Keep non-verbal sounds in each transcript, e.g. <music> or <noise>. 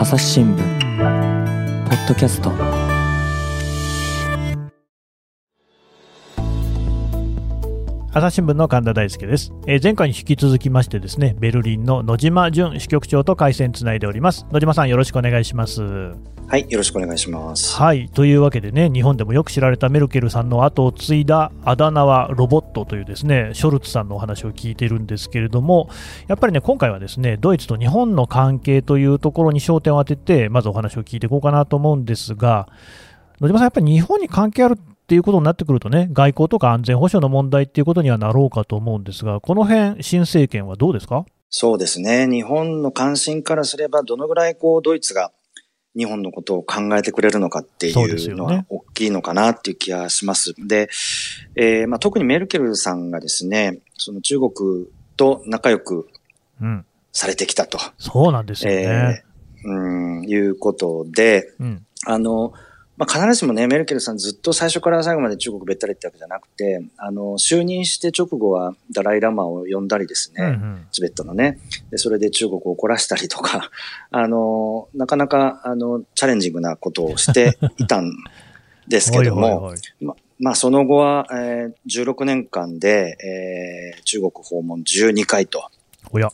朝日新聞ポッドキャスト朝日新聞の神田大輔です、えー前回に引き続きましてですねベルリンの野島淳支局長と回線つないでおります。野島さんよろしくお願いします。はい、よろしくお願いします。はいというわけでね日本でもよく知られたメルケルさんの後を継いだあだ名はロボットというですねショルツさんのお話を聞いているんですけれどもやっぱりね今回はですねドイツと日本の関係というところに焦点を当ててまずお話を聞いていこうかなと思うんですが野島さんやっぱり日本に関係あるっていうことになってくるとね外交とか安全保障の問題っていうことにはなろうかと思うんですがこの辺新政権はどうですか？そうですね。日本の関心からすれば、どのぐらいこう、ドイツが日本のことを考えてくれるのかっていうのは大きいのかなっていう気がします。で、えーまあ、特にメルケルさんがですね、その中国と仲良くうん。されてきたと、そうなんですよね、えーうん、いうことで、うん。あの、まあ、必ずしもね、メルケルさんずっと最初から最後まで中国べったりってわけじゃなくて、あの、就任して直後はダライラマを呼んだりですね、うんうん。チベットのね。で、それで中国を怒らしたりとか、<laughs> あの、なかなか、あの、チャレンジングなことをしていたんですけども、<laughs> ま、まあ、その後は、えー16年間で、えー中国訪問12回と。おや。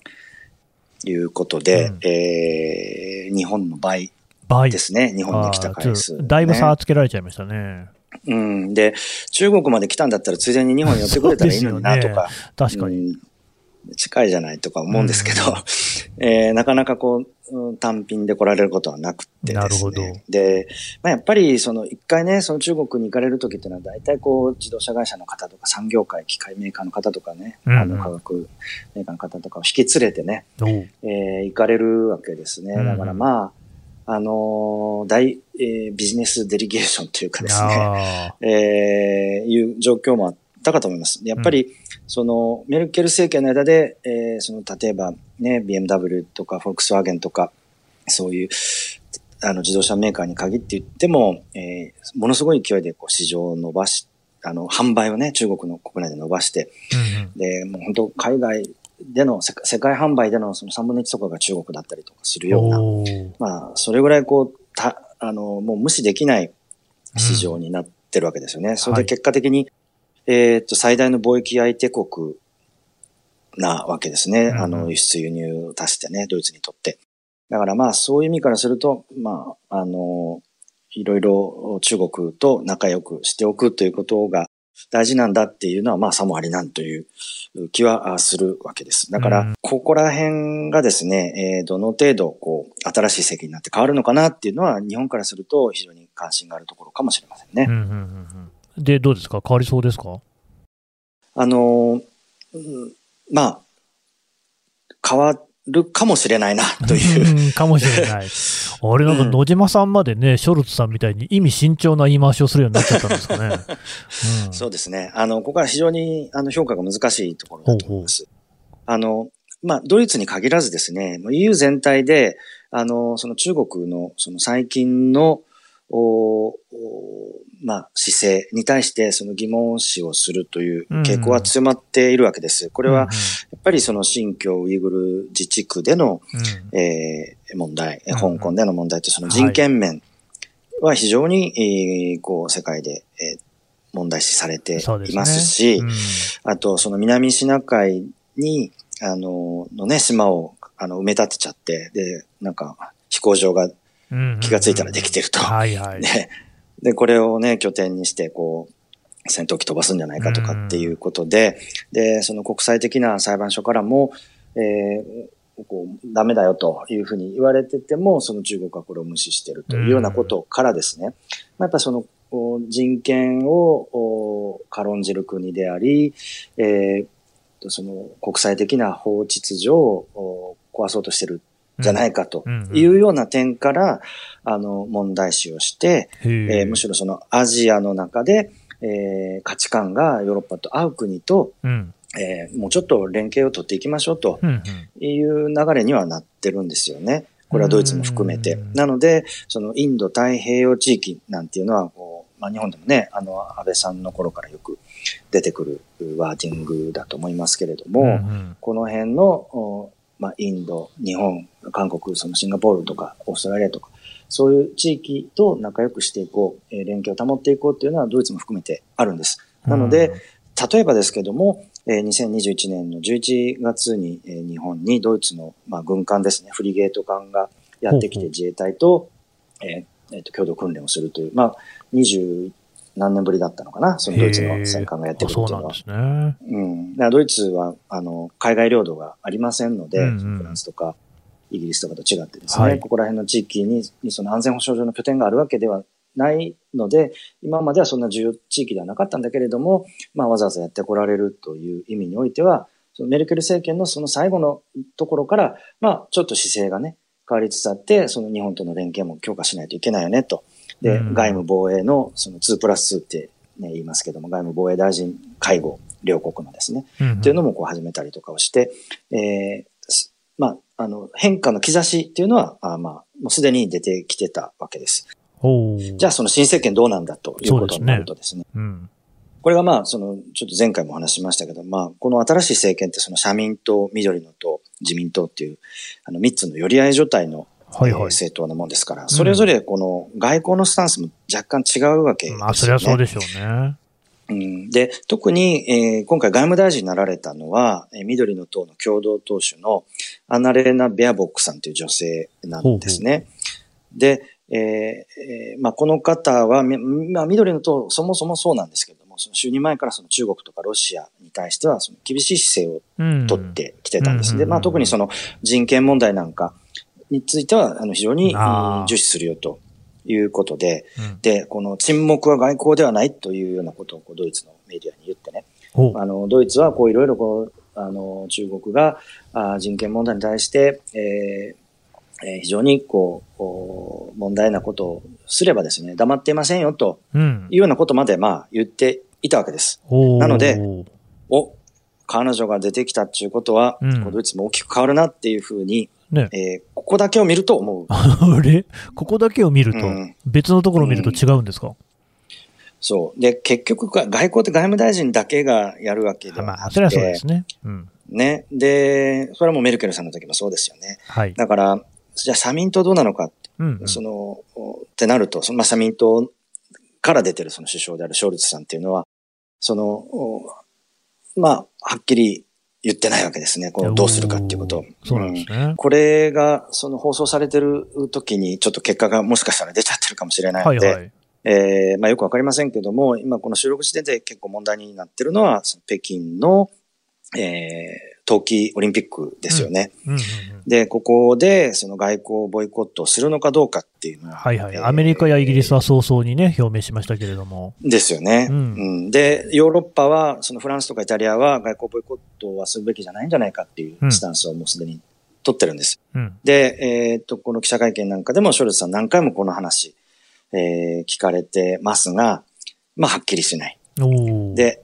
いうことで、うん。えー日本の倍倍。ですね、日本に来た回数、あーちょだいぶ差つけられちゃいましたね。うん。で、中国まで来たんだったら、ついでに日本に寄ってくれたらいいのになとか、確かに。うん。近いじゃないとか思うんですけど、<laughs> えーなかなかこう、うん単品で来られることはなくてですね。なるほど。で、まあ、やっぱりその一回ね、その中国に行かれる時っていうのは大体こう自動車会社の方とか産業界、機械メーカーの方とかね、うん。うんあの化学メーカーの方とかを引き連れてね、えー行かれるわけですね。うんうん。だからまあ、あのー大、えービジネスデリゲーションというかですね、あ <laughs> えーいう状況もあったかと思います。やっぱり、その、メルケル政権の間で、えーその、例えばね、BMW とか、フォルクスワーゲンとか、そういう、あの、自動車メーカーに限って言っても、えーものすごい勢いで、こう、市場を伸ばし、あの、販売をね、中国の国内で伸ばして、ーうんうん。で、もう本当、海外での、世界世界販売でのその3分の1とかが中国だったりとかするような、まあ、それぐらいこう、た、あの、もう無視できない市場になってるわけですよね。それで結果的に、えーっと、最大の貿易相手国なわけですね。うんあの、輸出輸入を足してね、ドイツにとって。だからまあ、そういう意味からすると、まあ、あの、いろいろ中国と仲良くしておくということが大事なんだっていうのは、まあ、さもありなんという気はあするわけです。だかうんら、ここら辺がですね、えーどの程度、こう、新しい席になって変わるのかなっていうのは、日本からすると非常に関心があるところかもしれませんね。うんうんうんうんで、どうですか？変わりそうですか？あのー、うんまあ、変わるかもしれないな、という。うんかもしれない。<laughs> あれなんか野島さんまでね、ショルツさんみたいに意味慎重な言い回しをするようになっちゃったんですかね。<laughs> うんそうですね。あの、ここは非常に、あの、評価が難しいところだと思います。あの、まあ、ドイツに限らずですね、EU 全体で、あの、その中国の、その最近の、おおまあ、姿勢に対してその疑問視をするという傾向は強まっているわけです。これは、やっぱりその新疆ウイグル自治区での、うん。えー問題、うん。香港での問題とその人権面は非常に、えーこう、世界で、えー問題視されていますし、うん。あと、その南シナ海に、あの、のね、島を、あの、埋め立てちゃって、で、なんか、飛行場がうん。気がついたらできてると。はいはい。<laughs> で、で、これをね、拠点にして、こう、戦闘機飛ばすんじゃないかとかっていうことで、で、その国際的な裁判所からも、えーこう、ダメだよというふうに言われてても、その中国はこれを無視してるというようなことからですね、まあ、やっぱその、人権を軽んじる国であり、えーその国際的な法秩序を壊そうとしてるじゃないかというような点から、あの、問題視をして、えーむしろそのアジアの中で、えー価値観がヨーロッパと合う国と、うん。えーもうちょっと連携を取っていきましょうという流れにはなってるんですよね。これはドイツも含めて。うん。なので、そのインド太平洋地域なんていうのは、こうまあ、日本でもね、あの、安倍さんの頃からよく出てくるワーディングだと思いますけれども、この辺の、おまあ、インド、日本、韓国、そのシンガポールとか、オーストラリアとか、そういう地域と仲良くしていこう、えー連携を保っていこうっていうのはドイツも含めてあるんです。なので、例えばですけども、えー2021年の11月に、えー日本にドイツの、まあ、軍艦ですね、フリゲート艦がやってきて自衛隊と、えーえーと共同訓練をするという、まあ、20何年ぶりだったのかな、そのドイツの戦艦がやってくるっていうのは。あそうなんで。すね。うん、だからドイツはあの海外領土がありませんので、うんうん。フランスとかイギリスとかと違ってですね、はい。ここら辺の地域ににその安全保障上の拠点があるわけではないので、今まではそんな重要地域ではなかったんだけれども、まあ、わざわざやってこられるという意味においては、そのメルケル政権のその最後のところから、まあ、ちょっと姿勢がね、変わりつつあって、その日本との連携も強化しないといけないよねと。で、うん外務防衛のその2プラス2って、ね、言いますけども、外務防衛大臣会合、両国のですね、うんっていうのもこう始めたりとかをして、えーすまあ、あの、変化の兆しっていうのは、あまあ、もうすでに出てきてたわけです。じゃあ、その新政権どうなんだということになるとですね、うん。これがまあ、その、ちょっと前回もお話ししましたけど、まあ、この新しい政権ってその社民党、緑の党、自民党っていう、あの、三つの寄り合い状態の、はいはいなもんですから、それぞれこの外交のスタンスも若干違うわけですよね。まあ、そりゃそうでしょうね。うん、で、特に、えー今回外務大臣になられたのは、えー緑の党の共同党首のアナレーナ・ベアボックさんという女性なんですね。で、えーえーまあ、この方は、みまあ、緑の党、そもそもそうなんですけれども、その就任前からその中国とかロシアに対しては、その厳しい姿勢をうん。取ってきてたんです。で、うんまあ、特にその人権問題なんかについては、あの、非常に重視するよということで、うん。で、この沈黙は外交ではないというようなことをこうドイツのメディアに言ってね、あの、ドイツはこういろいろこう、あの、中国があ人権問題に対して、えーえー非常にこう問題なことをすればですね、黙っていませんよとうんいうようなことまでまあ言っていたわけです。なのでお、彼女が出てきたっていうことは、うんドイツも大きく変わるなっていうふうに、ね。えーここだけを見ると思う。<laughs> あれ？ここだけを見ると？うん、別のところを見ると違うんですか、そう。で、結局、外交って外務大臣だけがやるわけではまあ、なくそれはそうでて、すね。うん。ね。で、それはもうメルケルさんの時もそうですよね。はい。だから、じゃあ社民党どうなのか、うん、うん。その、ってなると、そのまあ、社民党から出てるその首相であるショルツさんっていうのは、その、おまあ、はっきり言ってないわけですね。こうどうするかっていうこと。そうなんですね。これが、その放送されてる時に、ちょっと結果がもしかしたら出ちゃってるかもしれないので、はいはい。えーまあよくわかりませんけども、今この収録時点で結構問題になってるのは、その北京の、えー冬季オリンピックですよね。で、ここでその外交ボイコットをするのかどうかっていうのは。はいはい。えーアメリカやイギリスは早々にね、表明しましたけれども。ですよね、ううんんで、ヨーロッパは、そのフランスとかイタリアは外交ボイコットはするべきじゃないんじゃないかっていうスタンスをもうすでに取ってるんです。うん。で、えーっと、この記者会見なんかでもショルツさん何回もこの話、えー聞かれてますが、まあ、はっきりしない。で、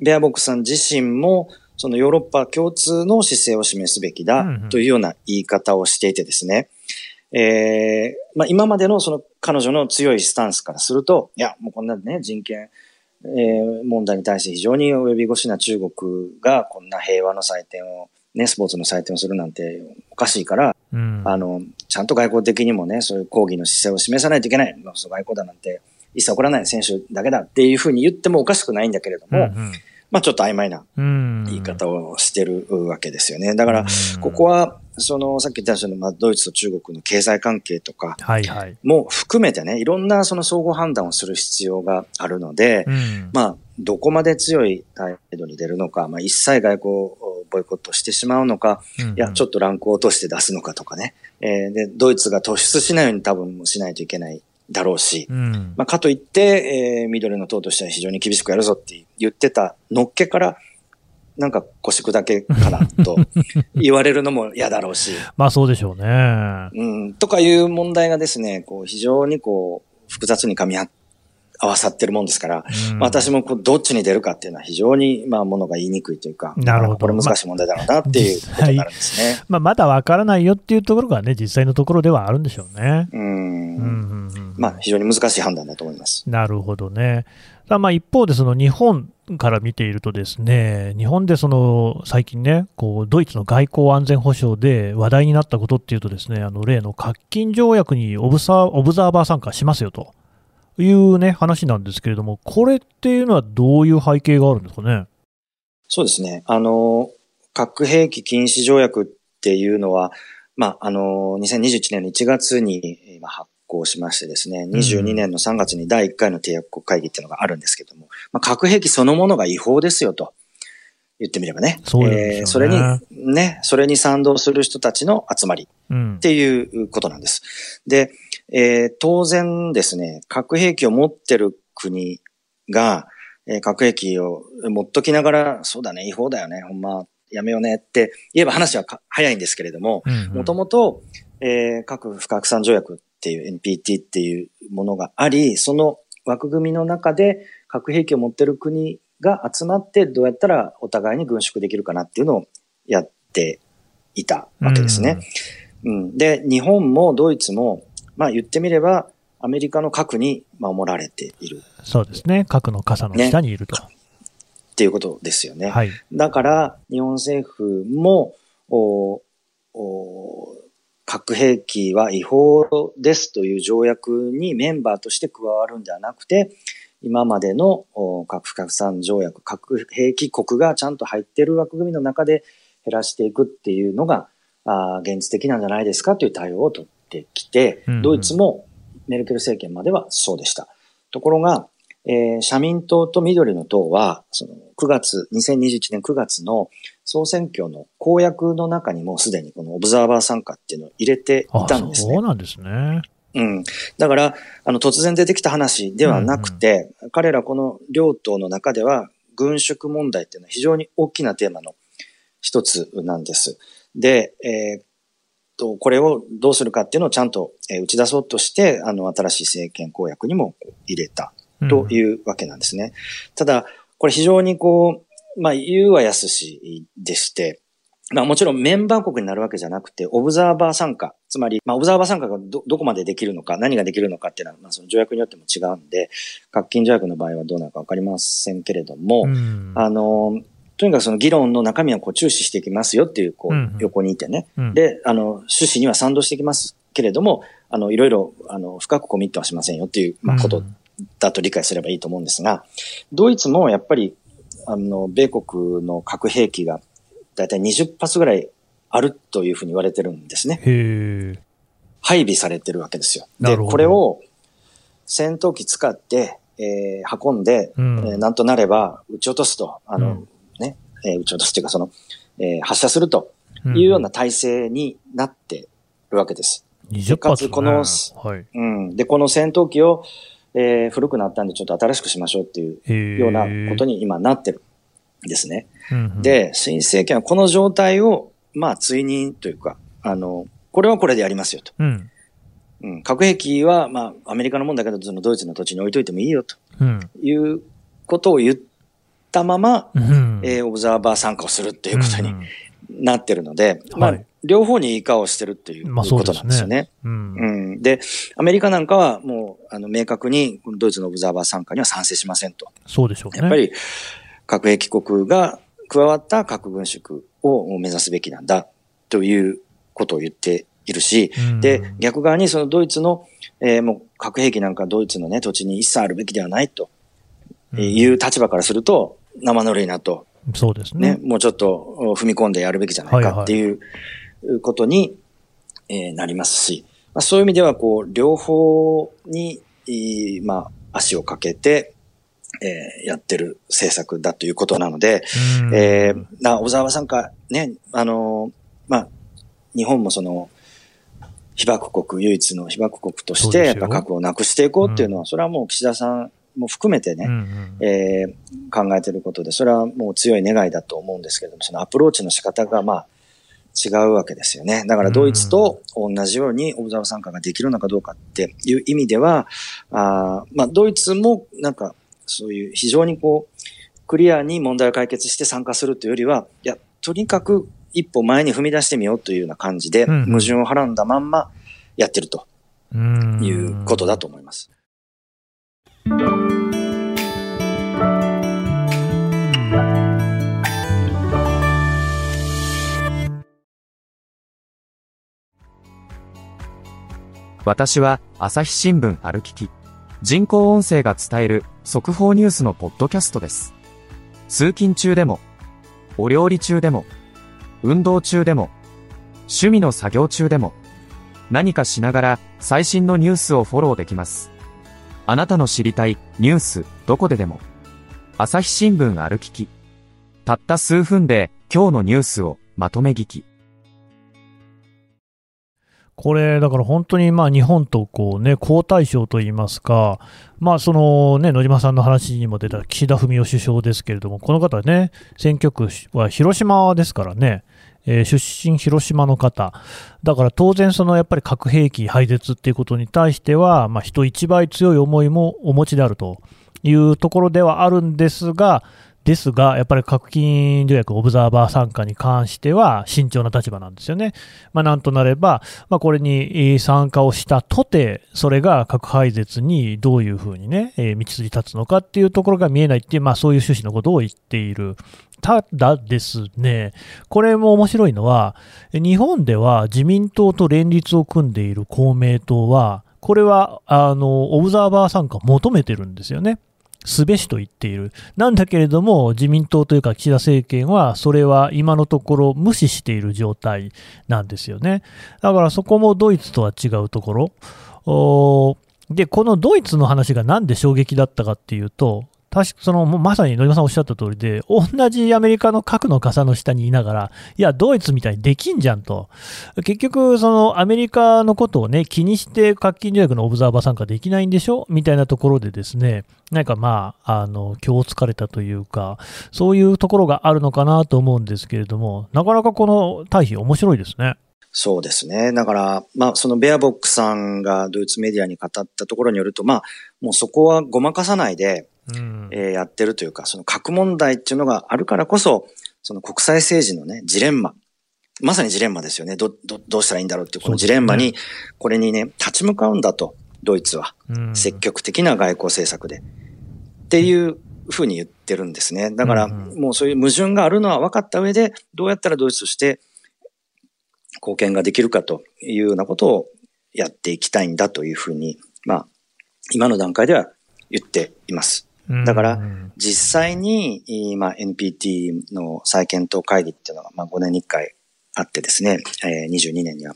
ベアボックさん自身も、そのヨーロッパ共通の姿勢を示すべきだうんうんというような言い方をしていてですね、えーまあ、今までのその彼女の強いスタンスからすると、いや、もうこんなね、人権、えー問題に対して非常に及び腰な中国がこんな平和の祭典を、ね、スポーツの祭典をするなんておかしいから、うん。あの、ちゃんと外交的にもね、そういう抗議の姿勢を示さないといけない。外交だなんて一切起こらない選手だけだっていうふうに言ってもおかしくないんだけれども、うんまあちょっと曖昧なうん、言い方をしてるわけですよね。だから、ここは、は、その、さっき言ったように、まあ、ドイツと中国の経済関係とか。も含めてね、いろんなその総合判断をする必要があるので、うん。まあ、どこまで強い態度に出るのか、まあ、一切外交をボイコットしてしまうのか、いや、ちょっと、とランクを落として出すのかとかね。えーで、ドイツが突出しないように多分しないといけないだろうし、うん。まあ、かといって、えー緑の党としては非常に厳しくやるぞって言ってたのっけから、なんか腰砕けかなと <laughs> 言われるのも嫌だろうし、まあそうでしょうね。うん、とかいう問題がですね、こう非常にこう複雑に噛み合っ合わさってるもんですから、まあ、私もこうどっちに出るかっていうのは非常に、まあ、ものが言いにくいというか、なるほどこれ難しい問題だろうなっていうことになるんですね。まあ、まだわからないよっていうところがね、実際のところではあるんでしょうね。うんうんうんうんまあ、非常に難しい判断だと思います。なるほどね。まあ一方で、その日本から見ていると、ですね日本でその最近ね、こうドイツの外交安全保障で話題になったことっていうと、ですねあの例の核禁条約にオブサオブザーバー参加しますよというね話なんですけれども、これっていうのはどういう背景があるんですかね？そうですね。あの、核兵器禁止条約っていうのは、まあ、あの、2021年の1月に今発行しましてですね、22年の3月に第1回の締約国会議っていうのがあるんですけども、まあ、核兵器そのものが違法ですよと。言ってみればね。そうですよねえーそれに、ね、それに賛同する人たちの集まりうんっ、ていうことなんです。で、えー当然ですね、核兵器を持ってる国が、えー核兵器を持っときながら、そうだね、違法だよね、ほんま、やめようねって言えば話はか早いんですけれども、もともと、えー核不拡散条約っていう NPT っていうものがあり、その枠組みの中で核兵器を持ってる国が集まってどうやったらお互いに軍縮できるかなっていうのをやっていたわけですね。うん、で、日本もドイツも、まあ言ってみれば、アメリカの核に守られているそうですね、核の傘の下にいると。っていうことですよね。はい、だから、日本政府も、おお核兵器は違法ですという条約にメンバーとして加わるんではなくて、今までのお核不拡散条約、核兵器国がちゃんと入っている枠組みの中で減らしていくっていうのが、あー現実的なんじゃないですかという対応を取ってきてうんうん、ドイツもメルケル政権まではそうでした。ところが、えー社民党と緑の党は、その9月、2021年9月の総選挙の公約の中にもすでにこのオブザーバー参加っていうのを入れていあたんですねそう。なんですね。うん。だから、あの、突然出てきた話ではなくて、彼らこの両党の中では、軍縮問題っていうのは非常に大きなテーマの一つなんです。で、えーっと、これをどうするかっていうのをちゃんとえー打ち出そうとして、あの、新しい政権公約にも入れたというわけなんですね。ただ、これ非常にこう、まあ、言うは安しでして、まあもちろんメンバー国になるわけじゃなくて、オブザーバー参加。つまり、まあオブザーバー参加がど、どこまでできるのか、何ができるのかっていうのは、まあその条約によっても違うんで、核禁条約の場合はどうなるかわかりませんけれども、うんあの、とにかくその議論の中身をこう注視していきますよっていう、こうんうんう、横にいてね。うんで、あの、趣旨には賛同していきますけれども、あの、いろいろ、あの、深くコミットはしませんよっていう、まあ、ことうんだと理解すればいいと思うんですが、ドイツもやっぱり、あの、米国の核兵器がだいたい20発ぐらいあるというふうに言われてるんですね。へえ。配備されてるわけですよ。で、これを戦闘機使って、えー運んで、うんえーなんとなれば撃ち落とすと、あの、うんね、えー撃ち落とすというか、その、えー発射するというような体制になってるわけです。20か発、ね、つこのはい。うん。で、この戦闘機を、えー古くなったんでちょっと新しくしましょうっていう。ようなことに今なってるんですね。うんうん、で、新政権はこの状態を、まあ、追認というか、あの、これはこれでやりますよと。うん。うん、核兵器は、まあ、アメリカのもんだけど、そのドイツの土地に置いといてもいいよとうん。いうことを言ったまま、うん。えーオブザーバー参加をするっていうことにんなってるので、まあはい、両方にいい顔をしてるっていうまあことなんですよね。うん。うん。で、アメリカなんかはもう、あの、明確に、ドイツのオブザーバー参加には賛成しませんと。そうでしょうね。やっぱり、核兵器国が加わった核軍縮を目指すべきなんだ、ということを言っているし、うん、で、逆側にそのドイツの、えーもう核兵器なんかドイツのね、土地に一切あるべきではないとうんいう立場からすると、生ぬるいなと、そうですね、ね。もうちょっと踏み込んでやるべきじゃないかっていうことに、えーなりますし、まあ、そういう意味では、こう、両方に、まあ、足をかけて、えーやってる政策だということなので、うん。えーな、小沢さんか、ね、あのーまあ、日本もその、被爆国、唯一の被爆国として、やっぱ核をなくしていこうっていうのは、それはもう岸田さんも含めてね、うんうんえー考えていることで、それはもう強い願いだと思うんですけれども、そのアプローチの仕方が、まあ、違うわけですよね。だからドイツと同じようにオブザーバー参加ができるのかどうかっていう意味では、あまあ、ドイツもなんかそういう非常にこう、クリアに問題を解決して参加するというよりは、いや、とにかく一歩前に踏み出してみようというような感じで、矛盾をはらんだまんまやってるということだと思います。私は朝日新聞歩きき。人工音声が伝える速報ニュースのポッドキャストです。通勤中でも、お料理中でも、運動中でも、趣味の作業中でも、何かしながら最新のニュースをフォローできます。あなたの知りたいニュースどこででも。朝日新聞歩きき。たった数分で今日のニュースをまとめ聞き。これ、だから本当にまあ日本とこうね、好対照といいますか、まあそのね、野島さんの話にも出た岸田文雄首相ですけれども、この方ね、選挙区は広島ですからね、えー、出身広島の方、だから当然、そのやっぱり核兵器廃絶っていうことに対しては、まあ、人一倍強い思いもお持ちであるというところではあるんですが、ですが、やっぱり核禁条約オブザーバー参加に関しては慎重な立場なんですよね。まあ、なんとなれば、まあ、これに参加をしたとて、それが核廃絶にどういうふうにね、えー、道筋立つのかっていうところが見えないっていう、まあ、そういう趣旨のことを言っている。ただですね、これも面白いのは、日本では自民党と連立を組んでいる公明党は、これは、あの、オブザーバー参加を求めてるんですよね。すべしと言っている。なんだけれども、自民党というか岸田政権は、それは今のところ無視している状態なんですよね。だからそこもドイツとは違うところ。で、このドイツの話がなんで衝撃だったかっていうと、確かそのまさに野島さんおっしゃった通りで、同じアメリカの核の傘の下にいながら、いや、ドイツみたいにできんじゃんと、結局、そのアメリカのことをね、気にして核禁条約のオブザーバー参加できないんでしょ？みたいなところでですね、なんかまあ、あの、今日疲れたというか、そういうところがあるのかなと思うんですけれども、なかなかこの対比面白いですね。そうですね。だから、まあ、そのベアボックさんがドイツメディアに語ったところによると、まあ、もうそこはごまかさないで、えー、やってるというか、その核問題っていうのがあるからこそ、その国際政治のね、ジレンマ。まさにジレンマですよね。ど、ど、どうしたらいいんだろうっていう、このジレンマに、これにね、立ち向かうんだと、ドイツは。積極的な外交政策で。っていうふうに言ってるんですね。だから、もうそういう矛盾があるのは分かった上で、どうやったらドイツとして貢献ができるかというようなことをやっていきたいんだというふうに、まあ、今の段階では言っています。だから、実際に、今 NPT の再検討会議っていうのが、まあ、5年に1回あってですね、えー、22年には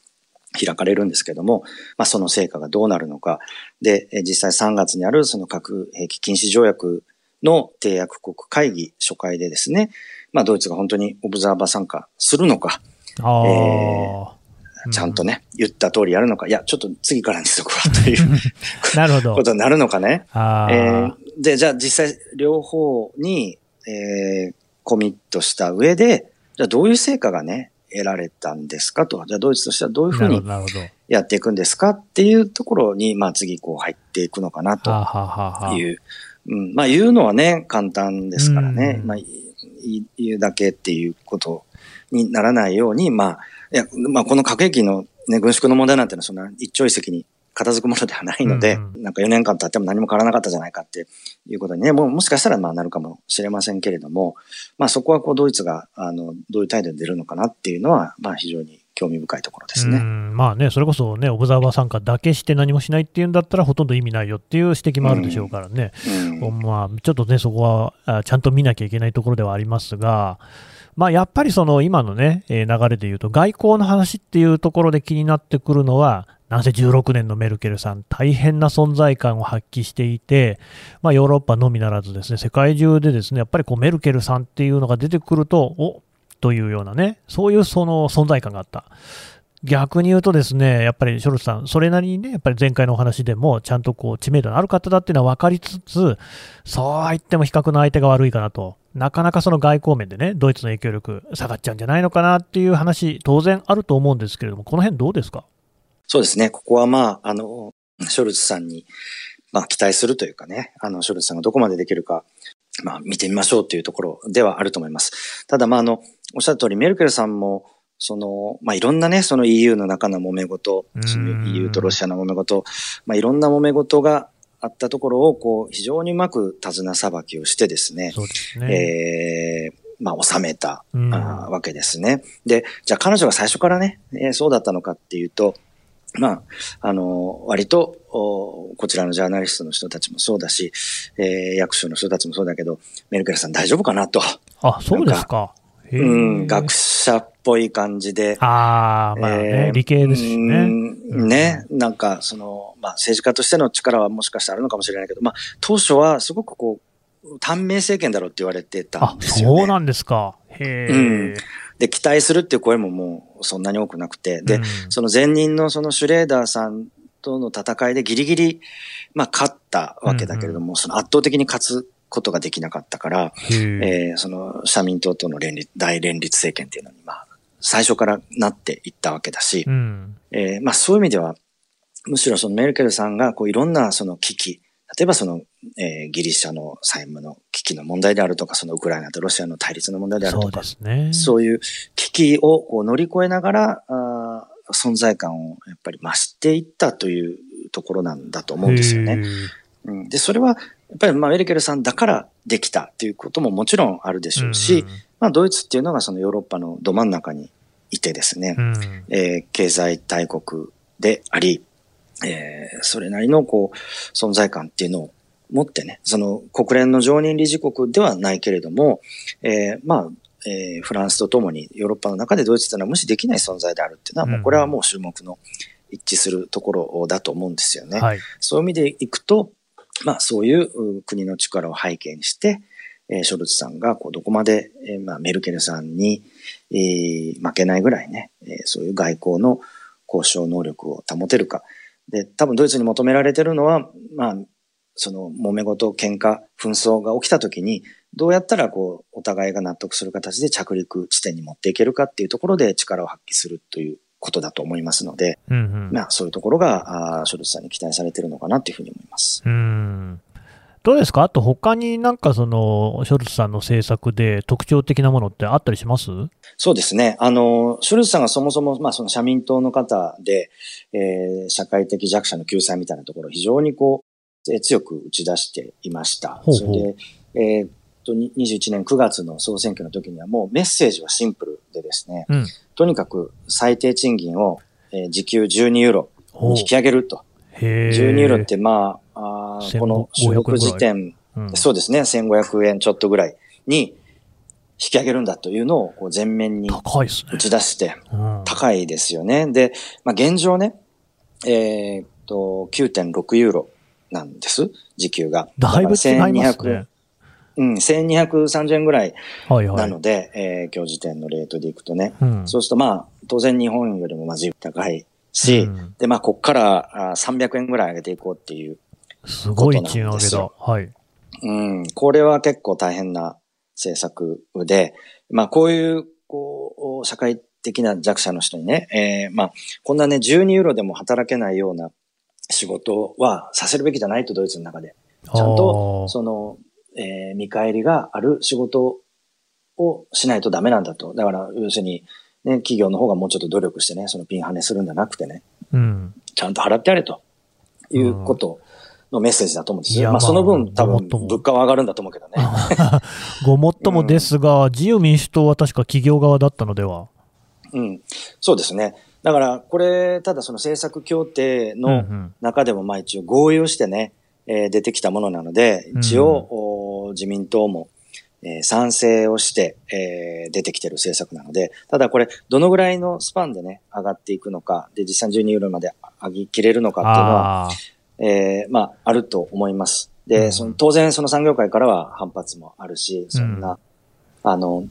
開かれるんですけども、まあ、その成果がどうなるのか。で、実際3月にあるその核兵器禁止条約の締約国会議初回でですね、まあ、ドイツが本当にオブザーバー参加するのか、えー、ちゃんとね、言った通りやるのか、いや、ちょっと次からにしとくわという <laughs> なるほど。ことになるのかね。えー、で、じゃあ実際両方に、えー、コミットした上で、じゃあどういう成果がね、得られたんですかと。じゃあドイツとしてはどういうふうにやっていくんですかっていうところに、まあ次こう入っていくのかなという。うん、まあ言うのはね、簡単ですからね。まあ言うだけっていうことにならないように、まあ、いや、まあ、この核兵器の、ね、軍縮の問題なんてのはそんな一朝一夕に片付くものではないので、うんうん、なんか4年間経っても何も変わらなかったじゃないかっていうことにね、ももしかしたらまあなるかもしれませんけれども、まあそこはこうドイツが、あの、どういう態度で出るのかなっていうのは、まあ非常に興味深いところですね。まあね、それこそね、オブザーバー参加だけして何もしないっていうんだったら、ほとんど意味ないよっていう指摘もあるでしょうからね、うん。うん、まあ、ちょっとね、そこはちゃんと見なきゃいけないところではありますが、まあ、やっぱりその今のね、え流れで言うと、外交の話っていうところで気になってくるのは、なぜ16年のメルケルさん、大変な存在感を発揮していて、まあ、ヨーロッパのみならずですね、世界中でですね、やっぱりこうメルケルさんっていうのが出てくると、おというようなね、そういうその存在感があった。逆に言うとですね、やっぱりショルツさん、それなりにね、やっぱり前回のお話でも、ちゃんとこう知名度のある方だっていうのは分かりつつ、そうは言っても比較の相手が悪いかなと、なかなかその外交面でね、ドイツの影響力下がっちゃうんじゃないのかなっていう話、当然あると思うんですけれども、この辺どうですか？そうですね。ここはまあ、あの、ショルツさんに、まあ、期待するというかね、あの、ショルツさんがどこまでできるか、まあ、見てみましょうというところではあると思います。ただ、まあ、あの、おっしゃる通り、メルケルさんも、その、まあ、いろんなね、その EU の中の揉め事、その EU とロシアの揉め事、まあ、いろんな揉め事があったところを、こう、非常にうまく手綱さばきをしてですね、そうですね。えーまあ、収めた、うんあーわけですね。で、じゃあ彼女が最初からね、えーそうだったのかっていうと、まあ、あの、割と、おこちらのジャーナリストの人たちもそうだし、えー役所の人たちもそうだけど、メルケルさん大丈夫かなと。あ、そうですか。うん、学者っぽい感じで。ああ、まあね、えー理系ですしね。うんね、なんか、その、まあ、政治家としての力はもしかしたらあるのかもしれないけど、まあ、当初はすごくこう、短命政権だろうって言われてたあん、ですよ、ね。そうなんですか。へえ。うんで、期待するっていう声ももうそんなに多くなくて、で、うん。その前任のそのシュレーダーさんとの戦いでギリギリ、まあ、勝ったわけだけれども、その圧倒的に勝つことができなかったから、えーその社民党との連立、大連立政権っていうのに、まあ、最初からなっていったわけだし、うん。えーまあそういう意味では、むしろそのメルケルさんがこういろんなその危機、例えばその、えーギリシャの債務の危機の問題であるとか、そのウクライナとロシアの対立の問題であるとか。そういう危機をこう乗り越えながら、あー存在感をやっぱり増していったというところなんだと思うんですよね。うん、で、それはやっぱりまあメルケルさんだからできたっていうことももちろんあるでしょうし、まあドイツっていうのがそのヨーロッパのど真ん中にいてですね、うんうんえー経済大国であり、えーそれなりのこう存在感っていうのを持ってね、その国連の常任理事国ではないけれども、えーまあ、えーフランスとともにヨーロッパの中でドイツというのは無視できない存在であるっていうのは、もうこれはもう注目の一致するところだと思うんですよね。はい。そういう意味でいくと、まあそういうう国の力を背景にして、えーショルツさんがこうどこまで、えーまあ、メルケルさんに、えー負けないぐらいね、えーそういう外交の交渉能力を保てるか。で、多分ドイツに求められてるのは、まあ、その揉め事、喧嘩、紛争が起きた時に、どうやったらこう、お互いが納得する形で着陸地点に持っていけるかっていうところで力を発揮するということだと思いますので、うんうん。まあそういうところが、あーショルツさんに期待されてるのかなっていうふうに思います。うん。どうですか？あと他になんかその、ショルツさんの政策で特徴的なものってあったりします？そうですね。あの、ショルツさんがそもそも、まあその社民党の方で、えー社会的弱者の救済みたいなところを非常にこう、えー強く打ち出していました。ほうほうそれで、えーっと、に21年9月の総選挙の時にはもうメッセージはシンプルでですね、うん。とにかく最低賃金を、えー時給12ユーロに引き上げると。へえ。12ユーロってまあ、この収録時点、うん、そうですね、1500円ちょっとぐらいに引き上げるんだというのをこう前面に打。ち出して、うん。高いですよね。で、まあ、現状ね、えーっと、9.6ユーロなんです、時給が。だいぶ違いますね。うん、1230円ぐらいはいはい。なので、えー今日時点のレートでいくとね。うん。そうするとまあ、当然日本よりもまず高いし、うんで、まあ、こっからあー300円ぐらい上げていこうっていうすごい賃上げだ。はい。うん、これは結構大変な政策で、まあこういう、こう、社会的な弱者の人にね、えーまあ、こんなね、12ユーロでも働けないような仕事はさせるべきじゃないと、ドイツの中で。ちゃんと、その、えー見返りがある仕事をしないとダメなんだと。だから、要するに、ね、企業の方がもうちょっと努力してね、そのピンハネするんじゃなくてね、うん。ちゃんと払ってやれということのメッセージだと思うんですよ。まあ、その分多分物価は上がるんだと思うけどね。<laughs> ごもっともですが、自由民主党は確か企業側だったのでは？うん。そうですね。だから、これ、ただその政策協定うんうのん中でも、まあ一応合意をしてね、えー出てきたものなので、一応、お自民党も、えー賛成をして、えー出てきてる政策なので、ただこれ、どのぐらいのスパンでね、上がっていくのか、で、実際に12ユーロまで上げ切れるのかっていうのは。えーまあ、あると思います。で、うんその当然その産業界からは反発もあるし、そんな、あの、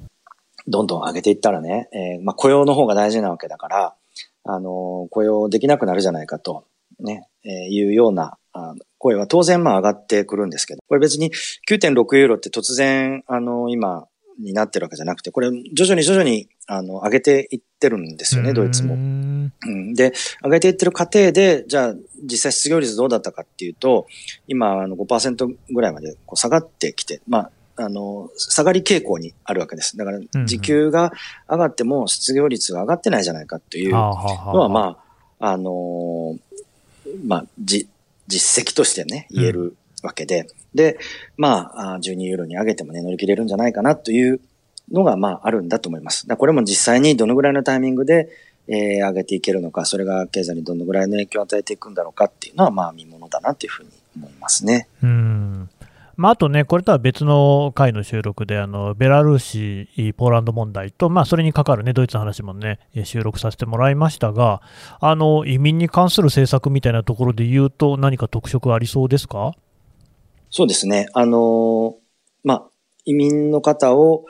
どんどん上げていったらね、えーまあ、雇用の方が大事なわけだから、あの、雇用できなくなるじゃないかと、ね、えー、いうようなあ声は当然まあ上がってくるんですけど、これ別に9.6ユーロって突然、あの、今、になってるわけじゃなくて、これ徐々に徐々に、あの、上げていってるんですよね、ドイツも。うん、で、上げていってる過程で、じゃあ、実際失業率どうだったかっていうと、今、あの5%ぐらいまでこう下がってきて、まあ、あの、下がり傾向にあるわけです。だから、時給が上がっても失業率が上がってないじゃないかというのは、まあ、あのまあ、じ、実績としてね、言えるわけで、うん、で、まあ、12ユーロに上げてもね、乗り切れるんじゃないかなというのが、まあ、あるんだと思います。だこれも実際にどのぐらいのタイミングで、えー、上げていけるのか、それが経済にどのぐらいの影響を与えていくんだろうかっていうのは、まあ、見ものだなというふうに思いますね。うんまあ、あとね、これとは別の回の収録で、あのベラルーシ、ポーランド問題と、まあ、それに関わる、ね、ドイツの話もね、収録させてもらいましたが、あの移民に関する政策みたいなところで言うと、何か特色ありそうですか？そうですね。あのまあ、移民の方を、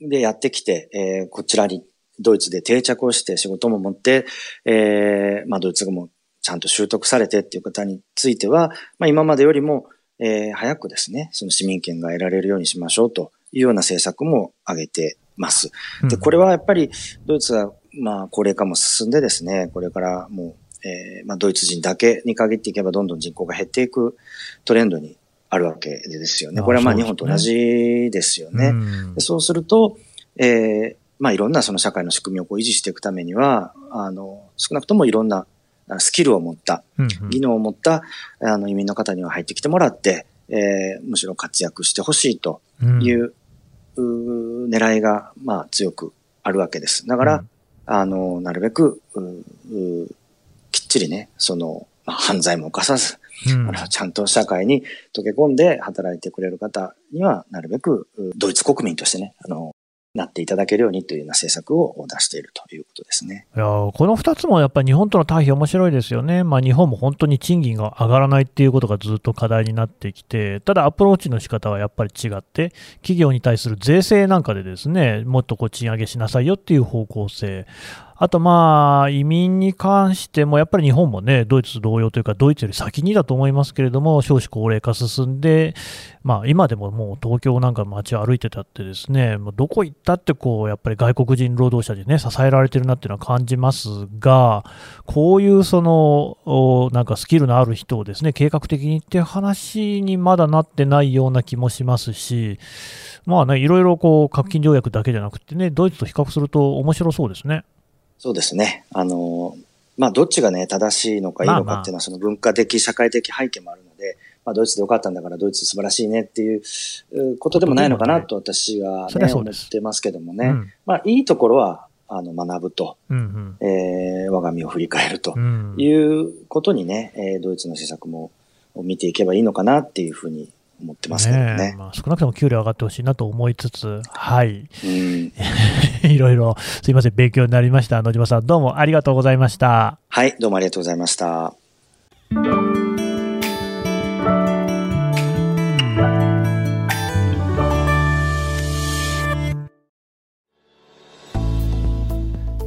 でやってきて、えー、こちらにドイツで定着をして仕事も持って、えー、まあ、ドイツ語もちゃんと習得されてっていう方については、まあ、今までよりも、えー、早くですね、その市民権が得られるようにしましょうというような政策も挙げてます。で、これはやっぱりドイツは、まあ、高齢化も進んでですね、これからもう、えー、まあ、ドイツ人だけに限っていけばどんどん人口が減っていくトレンドにあるわけですよね。これはまあ日本と同じですよね。そうそうすると、えー、まあいろんなその社会の仕組みをこう維持していくためには、あの、少なくともいろんなスキルを持った、技能を持ったあの移民の方には入ってきてもらって、えー、むしろ活躍してほしいという、うん、狙いが、まあ、強くあるわけです。だから、うん、あの、なるべく、きっちりね、その、まあ、犯罪も犯さず、うん、ちゃんと社会に溶け込んで働いてくれる方には、なるべく、ドイツ国民としてね、あの、なっていただけるようにというような政策を出しているということですね。いやこの2つもやっぱり日本との対比面白いですよね。まあ、日本も本当に賃金が上がらないっていうことがずっと課題になってきて、ただアプローチの仕方はやっぱり違って、企業に対する税制なんかでですね、もっとこう賃上げしなさいよっていう方向性。あとまあ、移民に関しても、やっぱり日本もね、ドイツ同様というか、ドイツより先にだと思いますけれども、少子高齢化進んで、まあ、今でももう東京なんか街を歩いてたってですね、もうどこ行ったってこう、やっぱり外国人労働者でね、支えられてるなっていうのは感じますが、こういうその、なんかスキルのある人をですね、計画的にっていう話にまだなってないような気もしますし、まあね、いろいろこう、核禁条約だけじゃなくてね、ドイツと比較すると面白そうですね。そうですね。あの、まあ、どっちがね、正しいのかいいのかっていうのは、その文化的、社会的背景もあるので、まあ、ドイツでよかったんだから、ドイツ素晴らしいねっていうことでもないのかなと私はね、思ってますけどもね。まあ、いいところは、あの、学ぶと、うんうん、えー、我が身を振り返ると。いうことにね、えー、ドイツの施策も見ていけばいいのかなっていうふうに思ってますけどね。ねまあ、少なくとも給料上がってほしいなと思いつつ、はい。うん、<laughs> いろいろ、すいません、勉強になりました。野島さん、どうもありがとうございました。はい、どうもありがとうございました。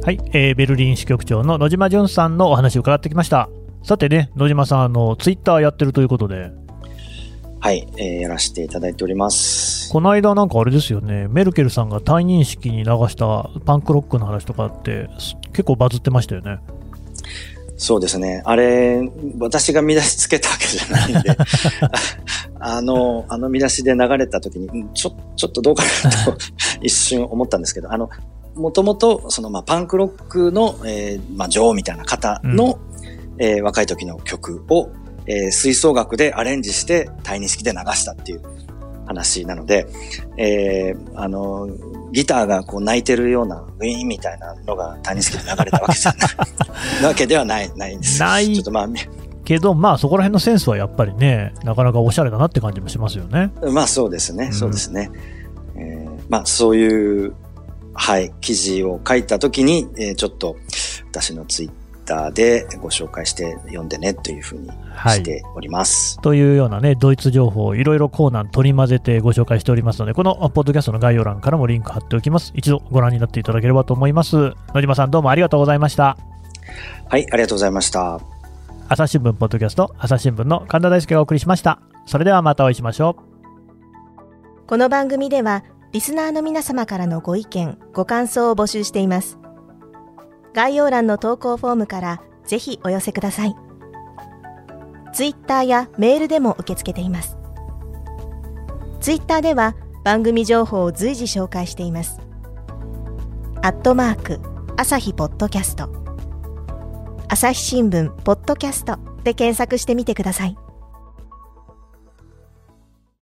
はい、えー、ベルリン支局長の野島淳さんのお話を伺ってきました。さてね、野島さん、あの、ツイッターやってるということで、はい、えー、やらせていただいております。この間なんかあれですよね、メルケルさんが退任式に流したパンクロックの話とかって結構バズってましたよね。そうですね。あれ、私が見出しつけたわけじゃないんで、<laughs> あの、あの見出しで流れた時に、ちょ、ちょっとどうかなと <laughs> 一瞬思ったんですけど、あの、もともと、その、まあ、パンクロックの、えー、まあ、女王みたいな方の、うん、えー、若い時の曲を、えー、吹奏楽でアレンジして退任式で流したっていう話なので、えー、あの、ギターがこう泣いてるようなウィーンみたいなのが退任式で流れたわけじゃない <laughs> わけではない、ないんです。ない。ちょっとまあ、けど、まあそこら辺のセンスはやっぱりね、なかなかおしゃれだなって感じもしますよね。まあそうですね、そうですね。えー、まあそういう、はい、記事を書いたときに、えー、ちょっと私のツイッターでご紹介して読んでねというふうにしております。はい、というようなね、ドイツ情報をいろいろコーナー取り混ぜてご紹介しておりますので、このポッドキャストの概要欄からもリンク貼っておきます。一度ご覧になっていただければと思います。野島さんどうもありがとうございました。はい、ありがとうございました。朝日新聞ポッドキャスト、朝日新聞の神田大輔がお送りしました。それではまたお会いしましょう。この番組ではリスナーの皆様からのご意見、ご感想を募集しています。概要欄の投稿フォームからぜひお寄せください。ツイッターやメールでも受け付けています。ツイッターでは番組情報を随時紹介しています。アットマーク、朝日ポッドキャスト。朝日新聞ポッドキャストで検索してみてください。